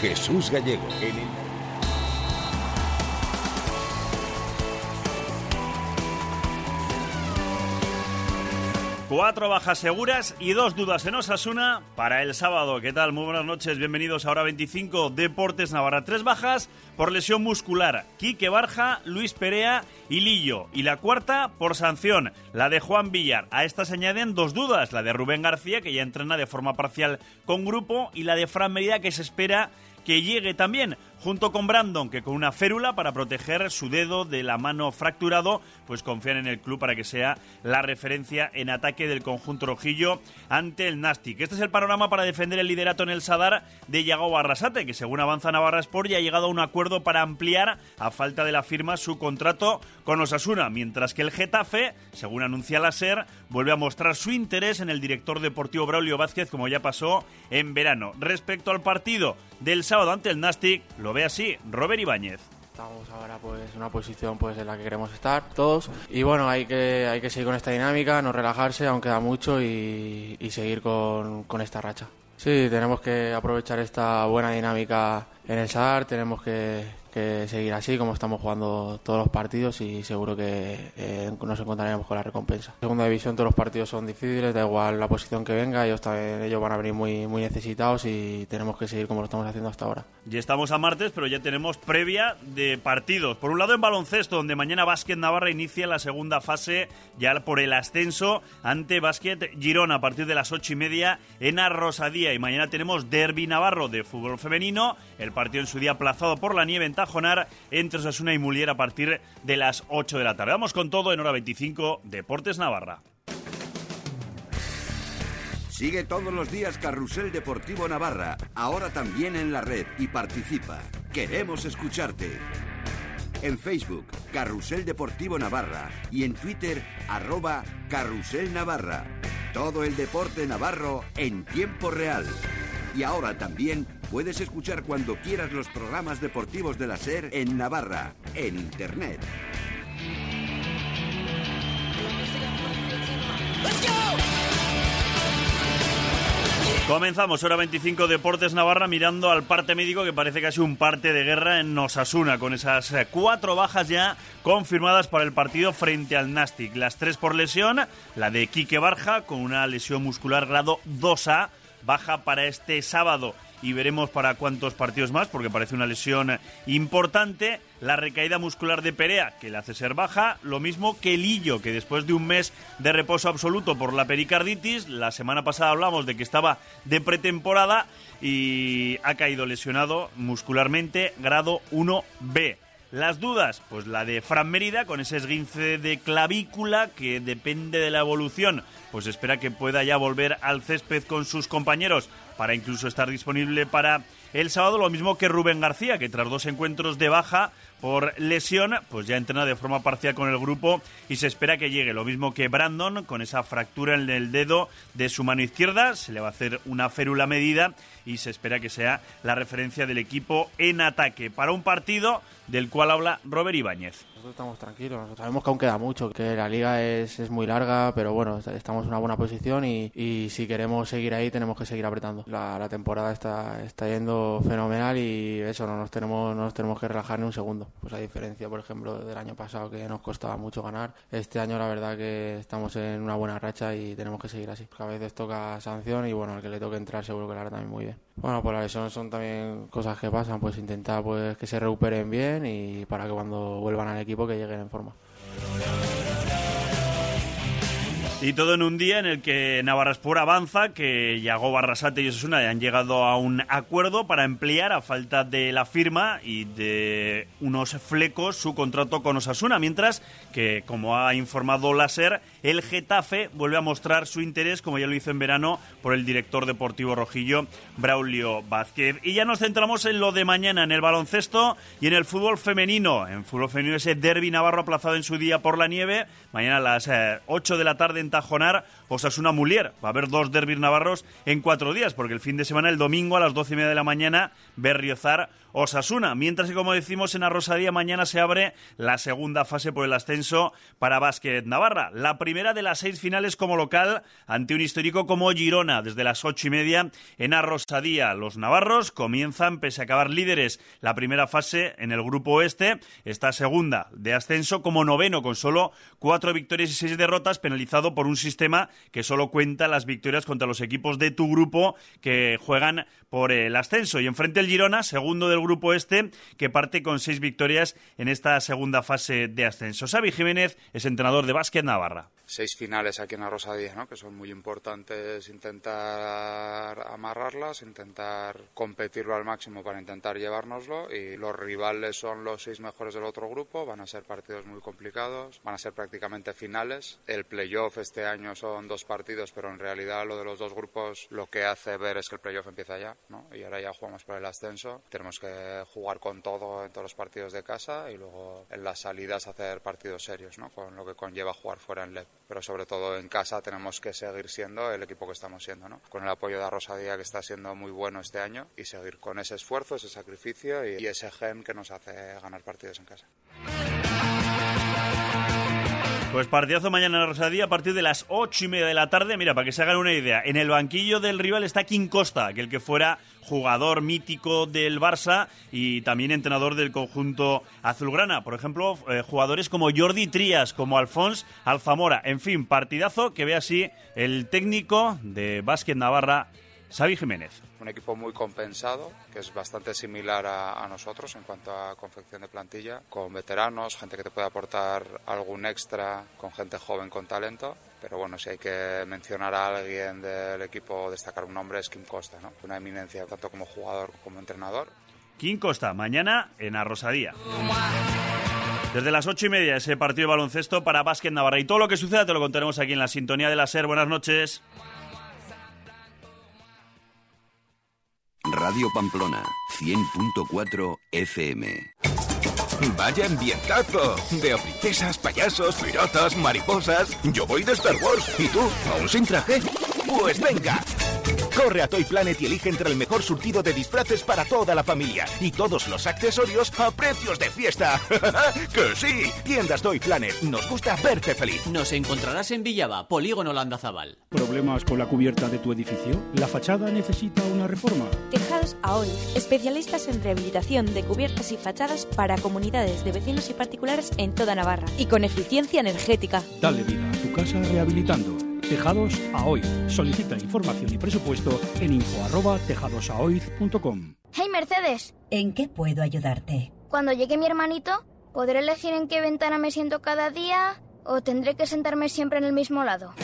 Jesús Gallego. Cuatro bajas seguras y dos dudas en Osasuna para el sábado. ¿Qué tal? Muy buenas noches. Bienvenidos a Hora 25 Deportes Navarra. Tres bajas por lesión muscular. Quique Barja, Luis Perea y Lillo. Y la cuarta por sanción, la de Juan Villar. A esta se añaden dos dudas. La de Rubén García, que ya entrena de forma parcial con grupo, y la de Fran Merida, que se espera que llegue también junto con Brandon, que con una férula para proteger su dedo de la mano fracturado, pues confían en el club para que sea la referencia en ataque del conjunto rojillo ante el Nastic. Este es el panorama para defender el liderato en el Sadar de Yago Barrasate, que según avanza Navarra Sport ya ha llegado a un acuerdo para ampliar, a falta de la firma, su contrato con Osasuna, mientras que el Getafe, según anuncia la SER, vuelve a mostrar su interés en el director deportivo Braulio Vázquez, como ya pasó en verano. Respecto al partido del sábado ante el Nastic, lo ve así Robert Ibáñez. Estamos ahora pues en una posición pues en la que queremos estar todos y bueno hay que hay que seguir con esta dinámica, no relajarse, aunque da mucho y, y seguir con, con esta racha. Sí, tenemos que aprovechar esta buena dinámica en el SAR, tenemos que, que seguir así como estamos jugando todos los partidos y seguro que eh, nos encontraremos con la recompensa. En segunda división todos los partidos son difíciles, da igual la posición que venga, ellos también ellos van a venir muy muy necesitados y tenemos que seguir como lo estamos haciendo hasta ahora. Ya estamos a martes, pero ya tenemos previa de partidos. Por un lado en baloncesto, donde mañana Básquet Navarra inicia la segunda fase ya por el ascenso ante Básquet Girona a partir de las ocho y media en Arrosadía. Y mañana tenemos Derby Navarro de fútbol femenino, el partido en su día aplazado por la nieve en Tajonar entre Osasuna y Mulier a partir de las 8 de la tarde. Vamos con todo en hora 25, Deportes Navarra. Sigue todos los días Carrusel Deportivo Navarra, ahora también en la red y participa. Queremos escucharte. En Facebook, Carrusel Deportivo Navarra y en Twitter, arroba Carrusel Navarra. Todo el deporte navarro en tiempo real. Y ahora también puedes escuchar cuando quieras los programas deportivos de la SER en Navarra, en Internet. Comenzamos, hora 25 Deportes Navarra, mirando al parte médico que parece casi un parte de guerra en Osasuna, con esas eh, cuatro bajas ya confirmadas para el partido frente al Nastic. Las tres por lesión, la de Quique Barja, con una lesión muscular grado 2A, baja para este sábado y veremos para cuántos partidos más, porque parece una lesión importante. La recaída muscular de Perea, que le hace ser baja, lo mismo que Lillo, que después de un mes de reposo absoluto por la pericarditis, la semana pasada hablamos de que estaba de pretemporada y ha caído lesionado muscularmente, grado 1B. Las dudas, pues la de Fran Mérida con ese esguince de clavícula que depende de la evolución, pues espera que pueda ya volver al césped con sus compañeros para incluso estar disponible para el sábado, lo mismo que Rubén García, que tras dos encuentros de baja por lesión, pues ya entrena de forma parcial con el grupo y se espera que llegue. Lo mismo que Brandon, con esa fractura en el dedo de su mano izquierda, se le va a hacer una férula medida y se espera que sea la referencia del equipo en ataque para un partido del cual habla Robert Ibáñez. Nosotros estamos tranquilos, nosotros sabemos que aún queda mucho, que la liga es, es muy larga, pero bueno, estamos en una buena posición y, y, si queremos seguir ahí tenemos que seguir apretando. La, la, temporada está, está yendo fenomenal y eso, no nos, tenemos, no nos tenemos que relajar ni un segundo. Pues a diferencia, por ejemplo, del año pasado que nos costaba mucho ganar, este año la verdad que estamos en una buena racha y tenemos que seguir así. A veces toca sanción y bueno, al que le toque entrar seguro que lo hará también muy bien. Bueno, pues la lesión son también cosas que pasan, pues intentar pues que se recuperen bien y para que cuando vuelvan al equipo que lleguen en forma. Y todo en un día en el que Navarraspor avanza, que Yago Barrasate y Osasuna han llegado a un acuerdo para emplear, a falta de la firma y de unos flecos, su contrato con Osasuna, mientras que, como ha informado la SER, el Getafe vuelve a mostrar su interés, como ya lo hizo en verano, por el director deportivo rojillo, Braulio Vázquez. Y ya nos centramos en lo de mañana, en el baloncesto y en el fútbol femenino. En fútbol femenino ese derby navarro aplazado en su día por la nieve, mañana a las eh, 8 de la tarde en Tajonar, Osasuna Mulier. Va a haber dos derbis navarros en cuatro días, porque el fin de semana, el domingo a las doce y media de la mañana, Berriozar, Osasuna. Mientras que, como decimos, en Arrosadía mañana se abre la segunda fase por el ascenso para Básquet Navarra. La primera de las seis finales como local ante un histórico como Girona, desde las ocho y media en Arrosadía. Los navarros comienzan, pese a acabar líderes, la primera fase en el grupo oeste. Esta segunda de ascenso como noveno, con solo cuatro victorias y seis derrotas, penalizado por un sistema que solo cuenta las victorias contra los equipos de tu grupo que juegan por el ascenso. Y enfrente el Girona, segundo del grupo este, que parte con seis victorias en esta segunda fase de ascenso. Xavi Jiménez es entrenador de básquet Navarra seis finales aquí en la Rosadía, ¿no? que son muy importantes intentar amarrarlas, intentar competirlo al máximo para intentar llevárnoslo y los rivales son los seis mejores del otro grupo, van a ser partidos muy complicados, van a ser prácticamente finales. El playoff este año son dos partidos, pero en realidad lo de los dos grupos lo que hace ver es que el playoff empieza ya, ¿no? y ahora ya jugamos por el ascenso, tenemos que jugar con todo en todos los partidos de casa y luego en las salidas hacer partidos serios, ¿no? con lo que conlleva jugar fuera en LED pero sobre todo en casa tenemos que seguir siendo el equipo que estamos siendo, ¿no? Con el apoyo de Rosadía que está siendo muy bueno este año y seguir con ese esfuerzo, ese sacrificio y ese gen que nos hace ganar partidos en casa. Pues partidazo mañana en Rosadía a partir de las ocho y media de la tarde. Mira, para que se hagan una idea, en el banquillo del rival está King Costa, que el que fuera jugador mítico del Barça y también entrenador del conjunto azulgrana. Por ejemplo, eh, jugadores como Jordi Trías, como Alfons Alzamora. En fin, partidazo que ve así el técnico de Básquet Navarra, Xavi Jiménez un equipo muy compensado, que es bastante similar a, nosotros en cuanto a confección de plantilla, con veteranos, gente que te puede aportar algún extra, con gente joven con talento. Pero bueno, si hay que mencionar a alguien del equipo, destacar un nombre es Kim Costa, ¿no? una eminencia tanto como jugador como entrenador. Kim Costa, mañana en Arrosadía. Desde las ocho y media ese partido de baloncesto para Básquet Navarra. Y todo lo que suceda te lo contaremos aquí en la sintonía de la SER. Buenas noches. Radio Pamplona, 100.4 FM. Vaya ambientazo. Veo princesas, payasos, piratas, mariposas. Yo voy de Star Wars. ¿Y tú? ¿Aún sin traje? Pues venga. Corre a Toy Planet y elige entre el mejor surtido de disfraces para toda la familia y todos los accesorios a precios de fiesta. ¡Que sí! Tiendas Toy Planet. Nos gusta verte feliz. Nos encontrarás en Villaba, Polígono Landazabal. ¿Problemas con la cubierta de tu edificio? ¿La fachada necesita una reforma? Tejados AOI, especialistas en rehabilitación de cubiertas y fachadas para comunidades de vecinos y particulares en toda Navarra y con eficiencia energética. Dale vida a tu casa rehabilitando. Tejados hoy. Solicita información y presupuesto en info@tejadosaoiz.com. Hey Mercedes, ¿en qué puedo ayudarte? Cuando llegue mi hermanito, ¿podré elegir en qué ventana me siento cada día o tendré que sentarme siempre en el mismo lado?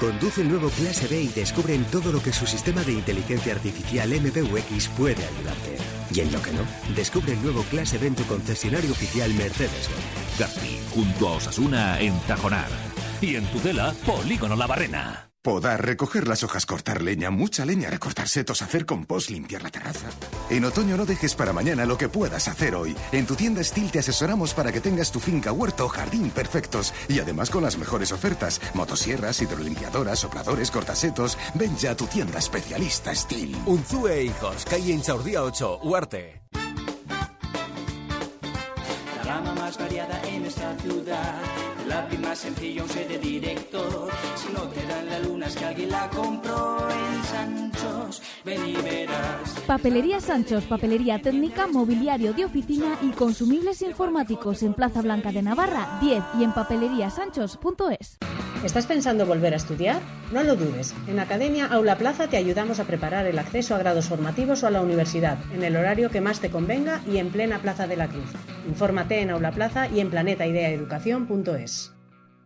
Conduce el nuevo Clase B y descubre en todo lo que su sistema de inteligencia artificial MBUX puede ayudarte. Y en lo que no, descubre el nuevo Clase B en tu concesionario oficial Mercedes-Benz. Gaspi, junto a Osasuna en Tajonar y en Tudela, Polígono La Barrena. Podar, recoger las hojas, cortar leña, mucha leña, recortar setos, hacer compost, limpiar la terraza. En otoño no dejes para mañana lo que puedas hacer hoy. En tu tienda Steel te asesoramos para que tengas tu finca, huerto, jardín perfectos. Y además con las mejores ofertas. Motosierras, hidrolimpiadoras, sopladores, cortasetos. Ven ya a tu tienda especialista Steel. Unzue Hijos, calle Inchaurdía 8, Huarte. Más variada en. Si no te dan la luna es que alguien la compró en Sanchos. Ven. Papelería Sanchos, papelería técnica, mobiliario de oficina y consumibles informáticos en Plaza Blanca de Navarra 10 y en papeleriasanchos.es. ¿Estás pensando volver a estudiar? No lo dudes. En Academia Aula Plaza te ayudamos a preparar el acceso a grados formativos o a la universidad, en el horario que más te convenga y en plena Plaza de la Cruz. Infórmate en Aula Plaza y en planetaideaeducación.es.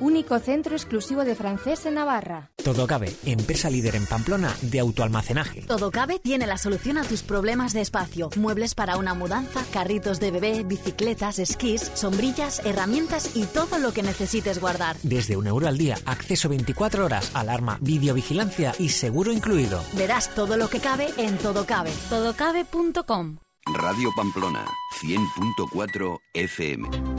único centro exclusivo de francés en Navarra. Todo cabe, empresa líder en Pamplona de autoalmacenaje. Todo cabe tiene la solución a tus problemas de espacio. Muebles para una mudanza, carritos de bebé, bicicletas, esquís, sombrillas, herramientas y todo lo que necesites guardar. Desde un euro al día, acceso 24 horas, alarma, videovigilancia y seguro incluido. Verás todo lo que cabe en Todo Cabe. Todocabe.com Radio Pamplona, 100.4 FM.